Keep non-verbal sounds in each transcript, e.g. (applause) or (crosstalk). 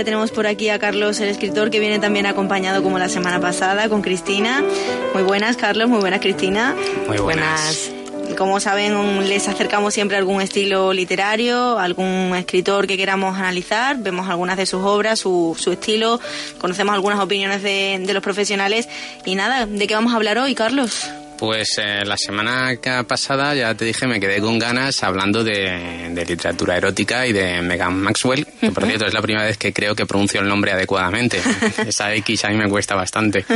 Ya tenemos por aquí a Carlos, el escritor, que viene también acompañado como la semana pasada con Cristina. Muy buenas, Carlos. Muy buenas, Cristina. Muy buenas. Como saben, les acercamos siempre algún estilo literario, algún escritor que queramos analizar, vemos algunas de sus obras, su, su estilo, conocemos algunas opiniones de, de los profesionales. Y nada, ¿de qué vamos a hablar hoy, Carlos? Pues eh, la semana pasada ya te dije, me quedé con ganas hablando de, literatura erótica y de Megan Maxwell, que por cierto es la primera vez que creo que pronuncio el nombre adecuadamente. (laughs) Esa X a mí me cuesta bastante.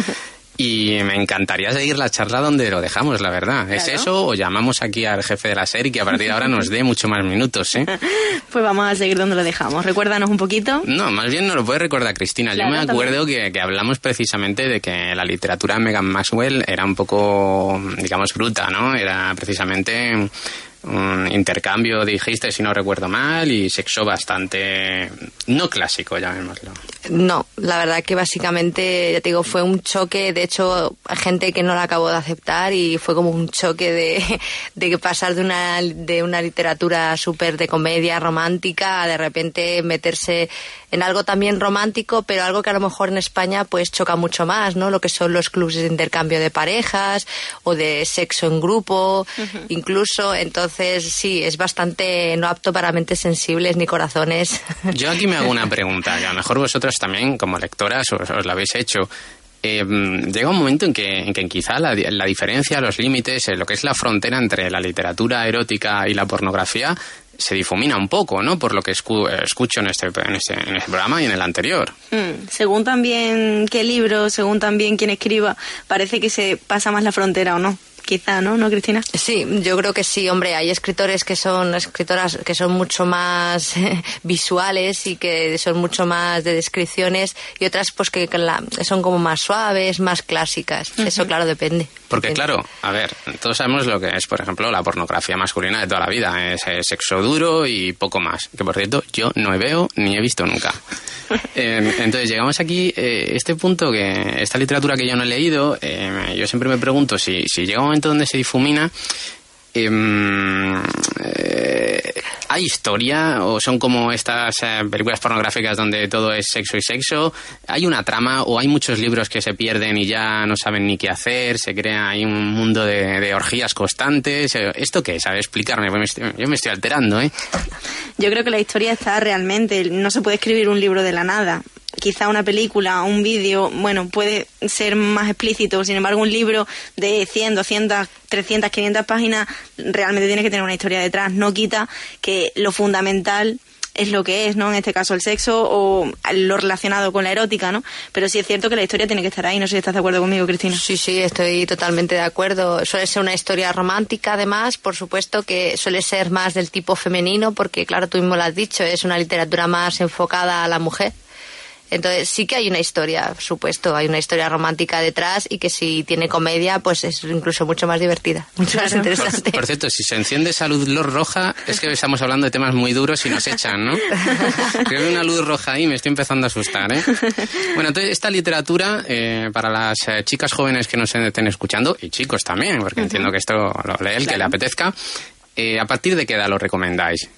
Y me encantaría seguir la charla donde lo dejamos, la verdad. ¿Es eso o llamamos aquí al jefe de la serie que a partir de ahora nos dé mucho más minutos, eh? (laughs) pues vamos a seguir donde lo dejamos. Recuérdanos un poquito. No, más bien no lo puede recordar Cristina. Yo me acuerdo que, que, hablamos precisamente de que la literatura de Megan Maxwell era un poco, digamos, bruta, ¿no? Era precisamente un intercambio, dijiste, si no recuerdo mal, y sexo bastante no clásico, llamémoslo. No, la verdad que básicamente, ya te digo, fue un choque, de hecho, hay gente que no la acabó de aceptar y fue como un choque de, (laughs) de pasar de una, de una literatura súper de comedia romántica a de repente meterse en algo también romántico, pero algo que a lo mejor en España pues choca mucho más, ¿no? Lo que son los clubes de intercambio de parejas o de sexo en grupo, incluso. Entonces, sí, es bastante no apto para mentes sensibles ni corazones. (laughs) Yo aquí me hago una pregunta, y a lo mejor vosotros también, como lectoras, os, os la habéis hecho. Eh, llega un momento en que, en que quizá la, la diferencia, los límites, lo que es la frontera entre la literatura erótica y la pornografía se difumina un poco, ¿no? Por lo que escucho en este, en este, en este programa y en el anterior. Mm, según también qué libro, según también quién escriba, parece que se pasa más la frontera o no quizá, ¿no? ¿No, Cristina? Sí, yo creo que sí, hombre, hay escritores que son escritoras que son mucho más (laughs) visuales y que son mucho más de descripciones y otras pues que son como más suaves, más clásicas. Eso claro depende. Porque claro, a ver, todos sabemos lo que es, por ejemplo, la pornografía masculina de toda la vida, es, sexo duro y poco más, que por cierto yo no veo ni he visto nunca. (laughs) Em, entonces llegamos aquí, eh, este punto que esta literatura que yo no he leído, em, yo siempre me pregunto si, si llega un momento donde se difumina, em, eh, ¿hay historia o son como estas eh, películas pornográficas donde todo es sexo y sexo? ¿Hay una trama o hay muchos libros que se pierden y ya no saben ni qué hacer? ¿Se crea ahí un mundo de, orgías constantes? Eh, ¿Esto qué es? A ver, explicarme, yo me estoy alterando, ¿eh? Yo creo que la historia está realmente, no se puede escribir un libro de la nada quizá una película, un vídeo, bueno, puede ser más explícito, sin embargo un libro de 100, 200, 300, 500 páginas realmente tiene que tener una historia detrás, no quita que lo fundamental es lo que es, ¿no? En este caso el sexo o lo relacionado con la erótica, ¿no? Pero sí es cierto que la historia tiene que estar ahí. No sé si estás de acuerdo conmigo, Cristina. Sí, sí, estoy totalmente de acuerdo. Suele ser una historia romántica, además, por supuesto que suele ser más del tipo femenino, porque claro, tú mismo lo has dicho, es una literatura más enfocada a la mujer. Entonces sí que hay una historia, por supuesto, hay una historia romántica detrás y que si tiene comedia, pues es incluso mucho más divertida, mucho más interesante. Por, cierto, si se enciende esa luz roja, es que estamos hablando de temas muy duros y nos echan, ¿no? (laughs) Creo que una luz roja ahí me estoy empezando a asustar, ¿eh? Bueno, entonces esta literatura, eh, para las eh, chicas jóvenes que nos estén escuchando, y chicos también, porque entiendo que esto lo lee el que le apetezca, eh, ¿a partir de qué edad lo recomendáis?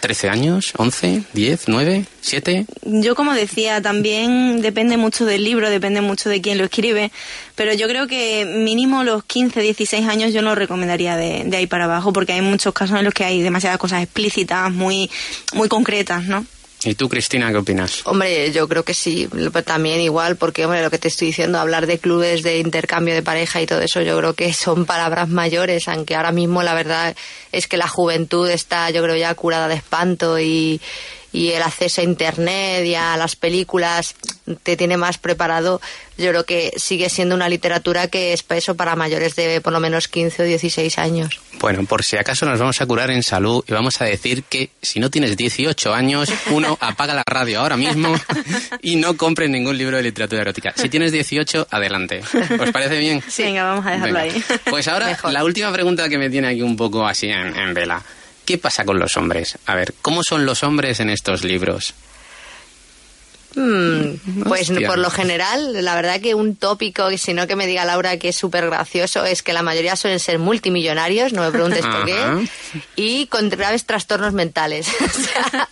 ¿13 años? ¿11? ¿10? ¿9? ¿7? Yo, como decía, también depende mucho del libro, depende mucho de quién lo escribe, pero yo creo que mínimo los 15, 16 años yo no recomendaría de, de ahí para abajo, porque hay muchos casos en los que hay demasiadas cosas explícitas, muy, muy concretas, ¿no? ¿Y tú, Cristina, qué opinas? Hombre, yo creo que sí, también igual, porque, hombre, lo que te estoy diciendo, hablar de clubes de intercambio de pareja y todo eso, yo creo que son palabras mayores, aunque ahora mismo la verdad es que la juventud está, yo creo, ya curada de espanto y, y el acceso a internet y a las películas te tiene más preparado, yo creo que sigue siendo una literatura que es peso para mayores de por lo menos 15 o 16 años. Bueno, por si acaso nos vamos a curar en salud y vamos a decir que si no tienes 18 años, uno (laughs) apaga la radio ahora mismo y no compre ningún libro de literatura erótica. Si tienes 18, adelante. ¿Os parece bien? Sí, venga, vamos a dejarlo ahí. Pues ahora la última pregunta que me tiene aquí un poco así en vela. ¿Qué pasa con los hombres? A ver, ¿cómo son los hombres en estos libros? Hmm, pues Hostia. por lo general, la verdad que un tópico, si no que me diga Laura que es súper gracioso, es que la mayoría suelen ser multimillonarios, no me preguntes por qué, y con graves trastornos mentales. (laughs) O sea,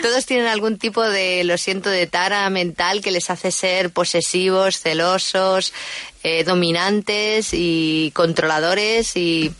todos tienen algún tipo de, lo siento, de tara mental que les hace ser posesivos, celosos, eh, dominantes y controladores y...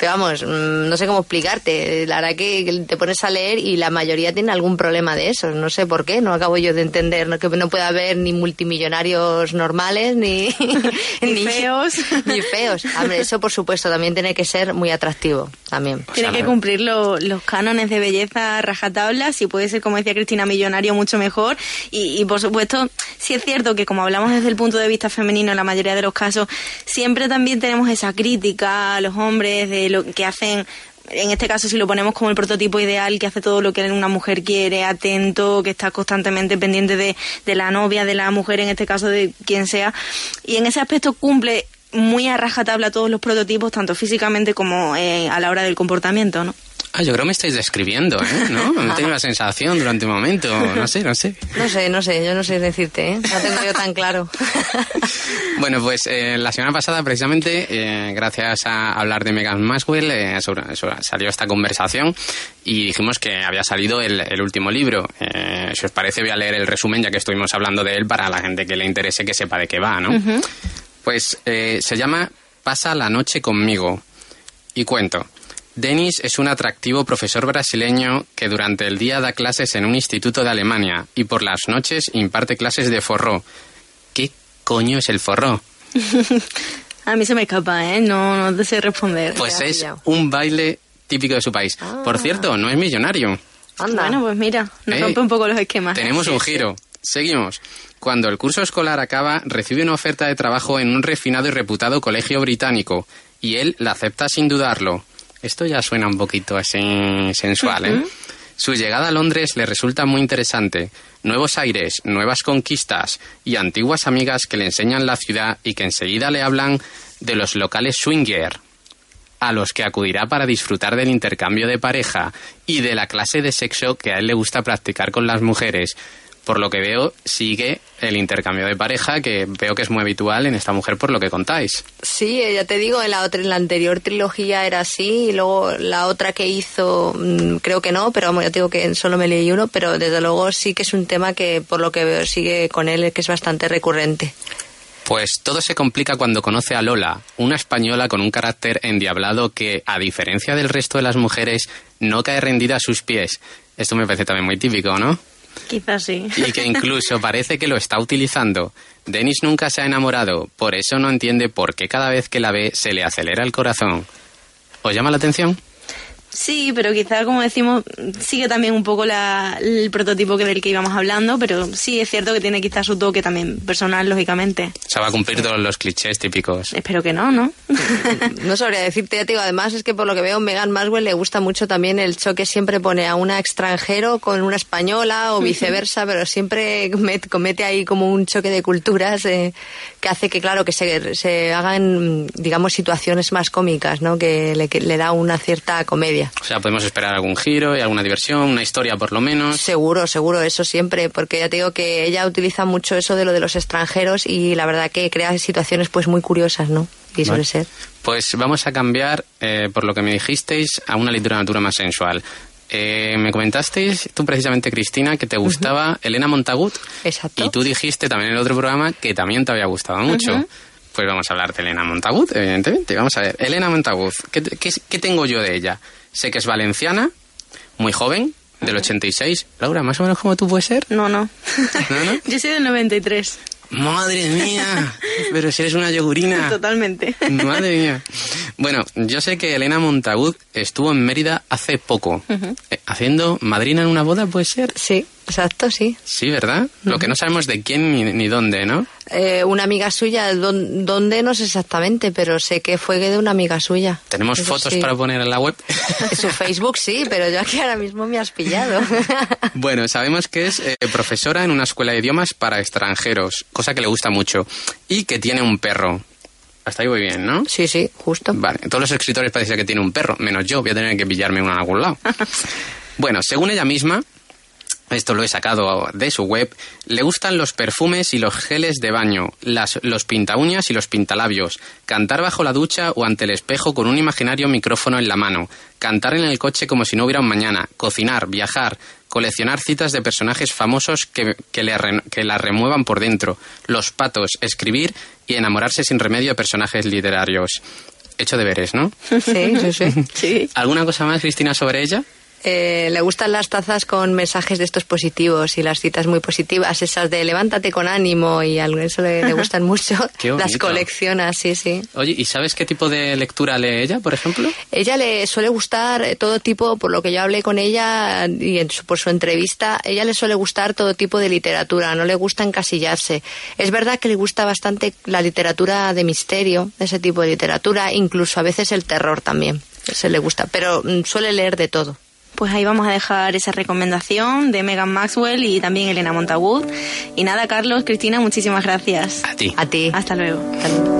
Pero vamos, mm, no sé cómo explicarte. La verdad que te pones a leer y la mayoría tiene algún problema de eso. No sé por qué, no acabo yo de entender ¿no? que no puede haber ni multimillonarios normales ni, (laughs) (laughs) Ni feos. (laughs) Ni feos. Hombre, eso por supuesto también tiene que ser muy atractivo también. Tiene que cumplir lo- los cánones de belleza rajatabla, si puede ser, como decía Cristina, millonario, mucho mejor. Y, y, por supuesto, sí es cierto que, como hablamos desde el punto de vista femenino en la mayoría de los casos, siempre también tenemos esa crítica a los hombres de lo que hacen. En este caso, si lo ponemos como el prototipo ideal, que hace todo lo que una mujer quiere, atento, que está constantemente pendiente de, de la novia, de la mujer, en este caso de quien sea. Y en ese aspecto cumple muy a rajatabla todos los prototipos, tanto físicamente como eh, a la hora del comportamiento, ¿no? Ah, yo creo que me estáis describiendo, ¿eh? ¿No? (laughs) Me tenido la sensación durante un momento. No sé, no sé. No sé, no sé, yo no sé decirte, ¿eh? No tengo yo tan claro. (laughs) Bueno, pues eh, la semana pasada, precisamente, eh, gracias a hablar de Megan Maxwell, eh, sobre- sobre- salió esta conversación y dijimos que había salido el, el último libro. Eh, si os parece, voy a leer el resumen, ya que estuvimos hablando de él, para la gente que le interese que sepa de qué va, ¿no? Pues eh, se llama Pasa la noche conmigo. Y cuento. Denis es un atractivo profesor brasileño que durante el día da clases en un instituto de Alemania y por las noches imparte clases de forró. ¿Qué coño es el forró? (laughs) A mí se me escapa, ¿eh? No, no sé responder. Pues es un baile típico de su país. Por cierto, no es millonario. Anda. Bueno, pues mira, nos Ey, rompe un poco los esquemas. Tenemos un giro. Seguimos. Cuando el curso escolar acaba, recibe una oferta de trabajo en un refinado y reputado colegio británico y él la acepta sin dudarlo. Esto ya suena un poquito así sensual, ¿eh? Su llegada a Londres le resulta muy interesante. Nuevos aires, nuevas conquistas y antiguas amigas que le enseñan la ciudad y que enseguida le hablan de los locales swinger a los que acudirá para disfrutar del intercambio de pareja y de la clase de sexo que a él le gusta practicar con las mujeres. Por lo que veo, sigue el intercambio de pareja, que veo que es muy habitual en esta mujer por lo que contáis. Sí, eh, ya te digo, en la otra, en la anterior trilogía era así, y luego la otra que hizo, mm, creo que no, pero vamos, ya te digo que solo me leí uno, pero desde luego sí que es un tema que por lo que veo sigue con él, que es bastante recurrente. Pues todo se complica cuando conoce a Lola, una española con un carácter endiablado que, a diferencia del resto de las mujeres, no cae rendida a sus pies. Esto me parece también muy típico, ¿no? Quizás sí. y que incluso parece que lo está utilizando. Denis nunca se ha enamorado, por eso no entiende por qué cada vez que la ve se le acelera el corazón. ¿Os llama la atención? Sí, pero quizá, como decimos, sigue también un poco la- el prototipo que del que íbamos hablando, pero sí es cierto que tiene quizá su toque también personal, lógicamente. O sea, va a cumplir todos los clichés típicos. Espero que no, ¿no? (laughs) No sabría decirte, ya te digo, además es que por lo que veo, Megan Maswell le gusta mucho también el choque, siempre pone a una extranjero con una española o viceversa, pero siempre met- comete ahí como un choque de culturas eh, que hace que, claro, que se, se hagan, digamos, situaciones más cómicas, ¿no? Que le, que le da una cierta comedia. O sea, podemos esperar algún giro y alguna diversión, una historia por lo menos. Seguro, seguro, eso siempre, porque ya te digo que ella utiliza mucho eso de lo de los extranjeros y la verdad que crea situaciones pues muy curiosas, ¿no? Y suele Vale. ser. Pues vamos a cambiar, eh, por lo que me dijisteis, a una literatura más sensual. Eh, me comentasteis, tú precisamente, Cristina, que te gustaba Elena Montagut. Exacto. Y tú dijiste también en el otro programa que también te había gustado mucho. Pues vamos a hablar de Elena Montagut, evidentemente. Vamos a ver, Elena Montagut, ¿qué, qué, qué tengo yo de ella? Sé que es valenciana, muy joven, del 86. Laura, más o menos como tú puedes ser. No, no. ¿No, no? (laughs) Yo soy del 93. Madre mía, (laughs) pero si eres una yogurina. Totalmente. Madre mía. Bueno, yo sé que Elena Montagut estuvo en Mérida hace poco, eh, haciendo madrina en una boda, ¿puede ser? Sí, exacto, sí. Sí, ¿verdad? Lo que no sabemos de quién ni, ni dónde, ¿no? Eh, una amiga suya, don- ¿dónde? No sé exactamente, pero sé que fue de una amiga suya. Tenemos Eso fotos sí. para poner en la web. (laughs) Su Facebook sí, pero yo aquí ahora mismo me has pillado. (laughs) bueno, sabemos que es eh, profesora en una escuela de idiomas para extranjeros, cosa que le gusta mucho, y que tiene un perro. Hasta ahí voy bien, ¿no? sí, sí, justo. Vale, todos los escritores parece que tiene un perro, menos yo, voy a tener que pillarme uno en algún lado. (laughs) bueno, según ella misma, esto lo he sacado de su web, le gustan los perfumes y los geles de baño, las, los uñas y los pintalabios, cantar bajo la ducha o ante el espejo con un imaginario micrófono en la mano, cantar en el coche como si no hubiera un mañana, cocinar, viajar, coleccionar citas de personajes famosos que, le, que la remuevan por dentro, los patos, escribir y enamorarse sin remedio de personajes literarios. Hecho deberes, ¿no? Sí, sí, sí. (laughs) Sí. ¿Alguna cosa más, Cristina, sobre ella? Eh, le gustan las tazas con mensajes de estos positivos y las citas muy positivas, esas de levántate con ánimo y algo, eso le, le (laughs) gustan mucho. Qué las colecciona, sí, sí. Oye, ¿y sabes qué tipo de lectura lee ella, por ejemplo? Ella le suele gustar todo tipo, por lo que yo hablé con ella y en su- por su entrevista, ella le suele gustar todo tipo de literatura, no le gusta encasillarse. Es verdad que le gusta bastante la literatura de misterio, ese tipo de literatura, incluso a veces el terror también, se le gusta, pero mm, suele leer de todo. Pues ahí vamos a dejar esa recomendación de Megan Maxwell y también Elena Montagut. Y nada, Carlos, Cristina, muchísimas gracias. A ti. A ti. Hasta luego. Hasta luego.